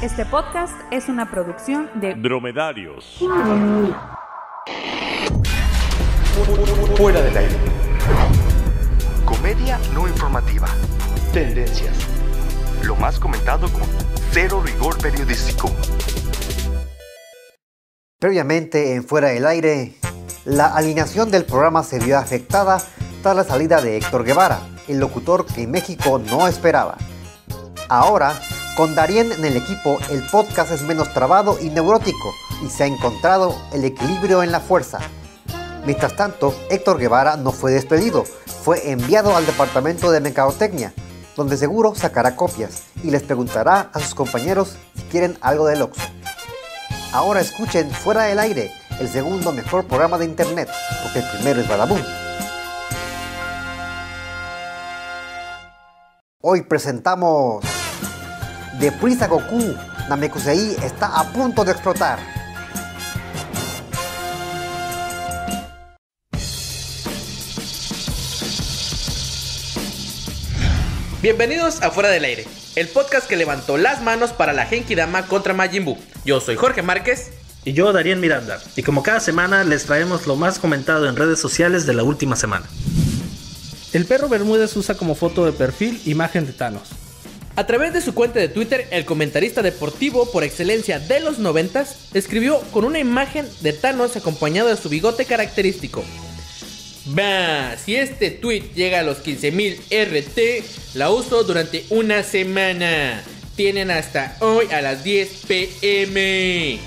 Este podcast es una producción de Dromedarios. Fuera del aire. Comedia no informativa. Tendencias. Lo más comentado con cero rigor periodístico. Previamente en Fuera del Aire, la alineación del programa se vio afectada tras la salida de Héctor Guevara, el locutor que México no esperaba. Ahora, con Darien en el equipo, el podcast es menos trabado y neurótico y se ha encontrado el equilibrio en la fuerza. Mientras tanto, Héctor Guevara no fue despedido, fue enviado al departamento de mercadotecnia, donde seguro sacará copias y les preguntará a sus compañeros si quieren algo del Oxxo. Ahora escuchen Fuera del Aire, el segundo mejor programa de internet, porque el primero es Badabun. Hoy presentamos Deprisa Goku, Namekusei está a punto de explotar. Bienvenidos a Fuera del Aire, el podcast que levantó las manos para la Genki Dama contra Majin Buu. Yo soy Jorge Márquez. Y yo, Darien Miranda. Y como cada semana les traemos lo más comentado en redes sociales de la última semana. El perro Bermúdez usa como foto de perfil imagen de Thanos. A través de su cuenta de Twitter, el comentarista deportivo por excelencia de los noventas escribió con una imagen de Thanos acompañado de su bigote característico. Bah, si este tweet llega a los 15.000 RT, la uso durante una semana. Tienen hasta hoy a las 10 pm.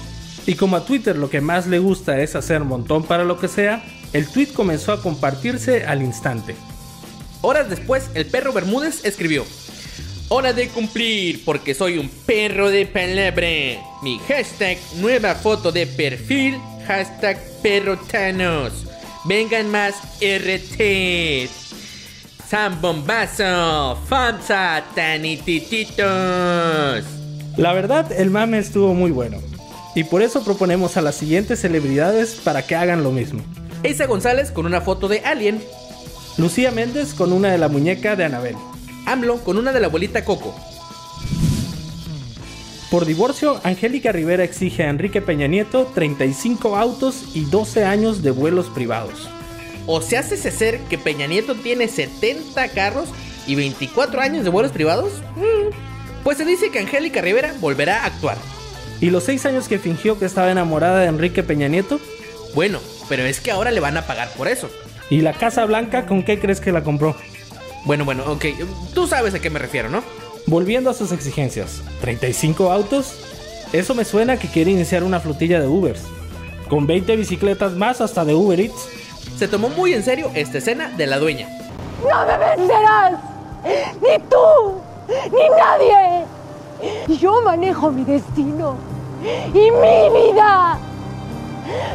Y como a Twitter lo que más le gusta es hacer montón para lo que sea, el tweet comenzó a compartirse al instante. Horas después, el perro Bermúdez escribió: Hora de cumplir, porque soy un perro de palabra. Mi hashtag nueva foto de perfil, hashtag perro Thanos. Vengan más RT. San Bombazo, Famsa, Tanitititos. La verdad, el mame estuvo muy bueno. Y por eso proponemos a las siguientes celebridades para que hagan lo mismo. Isa González con una foto de Alien. Lucía Méndez con una de la muñeca de Anabel. AMLO con una de la abuelita Coco. Por divorcio, Angélica Rivera exige a Enrique Peña Nieto 35 autos y 12 años de vuelos privados. O se hace ser que Peña Nieto tiene 70 carros y 24 años de vuelos privados. Mm. Pues se dice que Angélica Rivera volverá a actuar. ¿Y los 6 años que fingió que estaba enamorada de Enrique Peña Nieto? Bueno, pero es que ahora le van a pagar por eso. ¿Y la Casa Blanca con qué crees que la compró? Bueno, bueno, ok. Tú sabes a qué me refiero, ¿no? Volviendo a sus exigencias, ¿35 autos? Eso me suena que quiere iniciar una flotilla de Ubers. Con 20 bicicletas más hasta de Uber Eats. Se tomó muy en serio esta escena de la dueña. ¡No me vencerás! ¡Ni tú! ¡Ni nadie! Yo manejo mi destino y mi vida.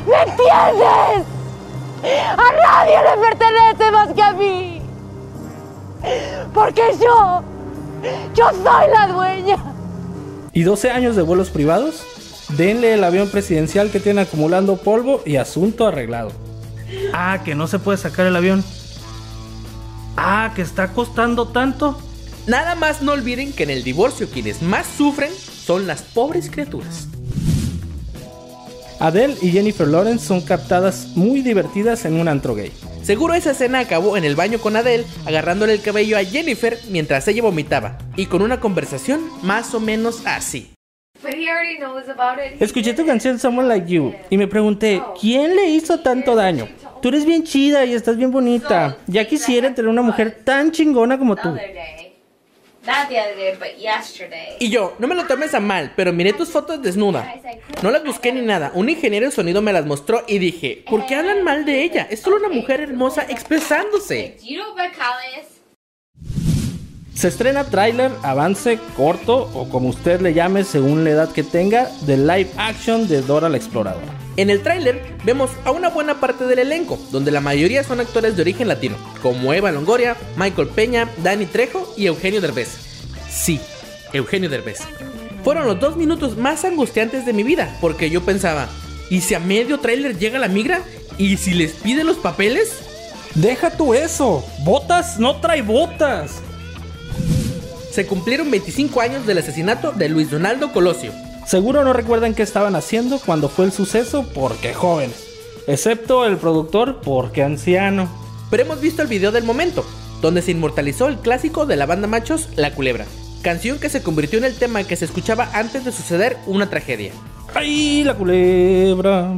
¿Me entiendes? A nadie le pertenece más que a mí. Porque yo, yo soy la dueña. ¿Y 12 años de vuelos privados? Denle el avión presidencial que tiene acumulando polvo y asunto arreglado. Ah, que no se puede sacar el avión. Ah, que está costando tanto. Nada más no olviden que en el divorcio quienes más sufren son las pobres criaturas. Adele y Jennifer Lawrence son captadas muy divertidas en un antro gay. Seguro esa escena acabó en el baño con Adele, agarrándole el cabello a Jennifer mientras ella vomitaba, y con una conversación más o menos así. Escuché tu canción Someone Like You y me pregunté, ¿quién le hizo tanto daño? Tú eres bien chida y estás bien bonita. Ya quisiera tener una mujer tan chingona como tú. Y yo, no me lo tomes a mal, pero miré tus fotos desnuda. No las busqué ni nada. Un ingeniero de sonido me las mostró y dije, ¿por qué hablan mal de ella? Es solo una mujer hermosa expresándose. Se estrena tráiler, avance, corto o como usted le llame según la edad que tenga, de live action de Dora la Exploradora. En el tráiler vemos a una buena parte del elenco, donde la mayoría son actores de origen latino, como Eva Longoria, Michael Peña, Dani Trejo y Eugenio Derbez. Sí, Eugenio Derbez. Fueron los dos minutos más angustiantes de mi vida, porque yo pensaba, ¿y si a medio tráiler llega la migra? ¿Y si les pide los papeles? Deja tú eso, botas no trae botas. se cumplieron 25 años del asesinato de Luis Donaldo Colosio. Seguro no recuerdan qué estaban haciendo cuando fue el suceso porque jóvenes. Excepto el productor porque anciano. Pero hemos visto el video del momento, donde se inmortalizó el clásico de la banda Machos, La Culebra. Canción que se convirtió en el tema que se escuchaba antes de suceder una tragedia. ¡Ay, la culebra!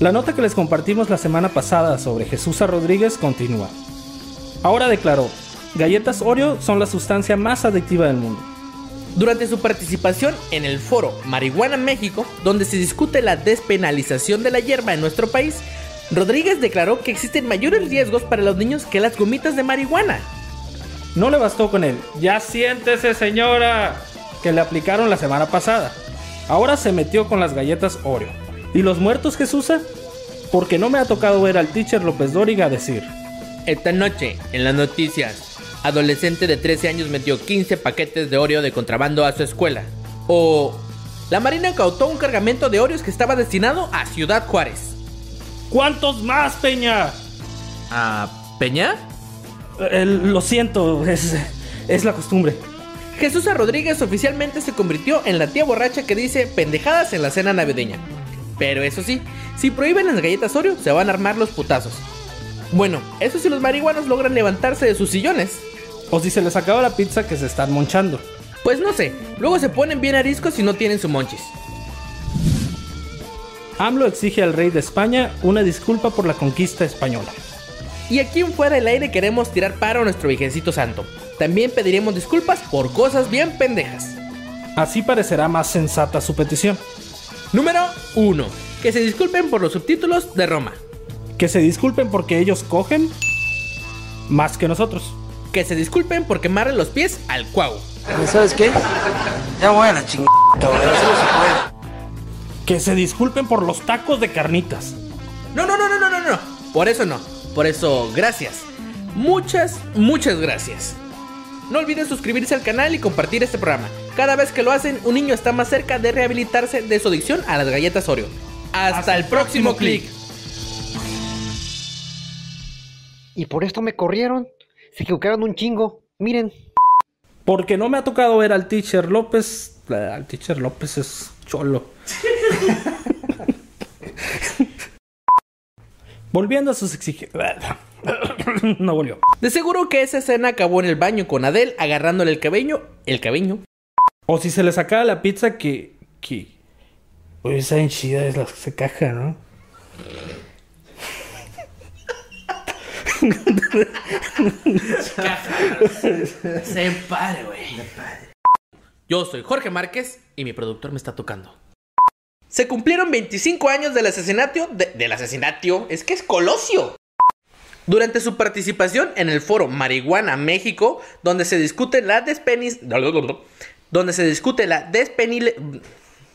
La nota que les compartimos la semana pasada sobre Jesús Rodríguez continúa. Ahora declaró, galletas Oreo son la sustancia más adictiva del mundo. Durante su participación en el foro Marihuana México, donde se discute la despenalización de la hierba en nuestro país, Rodríguez declaró que existen mayores riesgos para los niños que las gomitas de marihuana. No le bastó con él, ya siéntese señora, que le aplicaron la semana pasada. Ahora se metió con las galletas Oreo. ¿Y los muertos Jesús? Porque no me ha tocado ver al teacher López Dóriga decir. Esta noche, en las noticias, adolescente de 13 años metió 15 paquetes de Oreo de contrabando a su escuela. O la Marina incautó un cargamento de Oreos que estaba destinado a Ciudad Juárez. ¿Cuántos más, Peña? ¿A Peña? Eh, lo siento, es, es la costumbre. Jesús Rodríguez oficialmente se convirtió en la tía borracha que dice pendejadas en la cena navideña. Pero eso sí, si prohíben las galletas Oreo, se van a armar los putazos. Bueno, eso si los marihuanos logran levantarse de sus sillones. O si se les acaba la pizza que se están monchando. Pues no sé, luego se ponen bien ariscos si no tienen su monchis. AMLO exige al rey de España una disculpa por la conquista española. Y aquí en Fuera del Aire queremos tirar paro a nuestro viejecito santo. También pediremos disculpas por cosas bien pendejas. Así parecerá más sensata su petición. Número 1. Que se disculpen por los subtítulos de Roma. Que se disculpen porque ellos cogen más que nosotros. Que se disculpen por quemarle los pies al cuau. ¿Sabes qué? Ya voy a la chingada. Que se disculpen por los tacos de carnitas. No, no, no, no, no, no, no. Por eso no. Por eso, gracias. Muchas, muchas gracias. No olviden suscribirse al canal y compartir este programa. Cada vez que lo hacen, un niño está más cerca de rehabilitarse de su adicción a las galletas Oreo. Hasta, el próximo clic. Y por esto me corrieron. Se equivocaron un chingo. Miren. Porque no me ha tocado ver al teacher López. Al teacher López es cholo. Volviendo a sus exigencias. no volvió. De seguro que esa escena acabó en el baño con Adele agarrándole el cabello. El cabello. O si se le sacaba la pizza que. que. Oye, esa enchida es la que se caja, ¿no? Se pare, güey. Yo soy Jorge Márquez y mi productor me está tocando. Se cumplieron 25 años del asesinato de- del asesinato, es que es Colosio. Durante su participación en el foro Marihuana México, donde se discute la despenis donde se discute la despenil-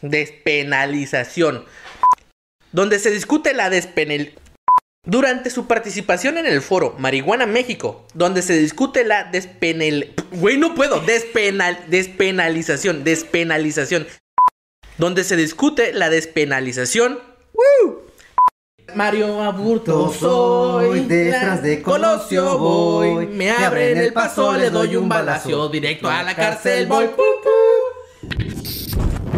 despenalización, donde se discute la despenal durante su participación en el foro Marihuana México, donde se discute la despenal... Güey, no puedo. Despenal... Despenalización. Despenalización. Donde se discute la despenalización... ¡Woo! Mario Aburto soy, detrás de Colosio voy. Me abren el paso, le doy un balazo, directo a la cárcel voy. ¡Pum!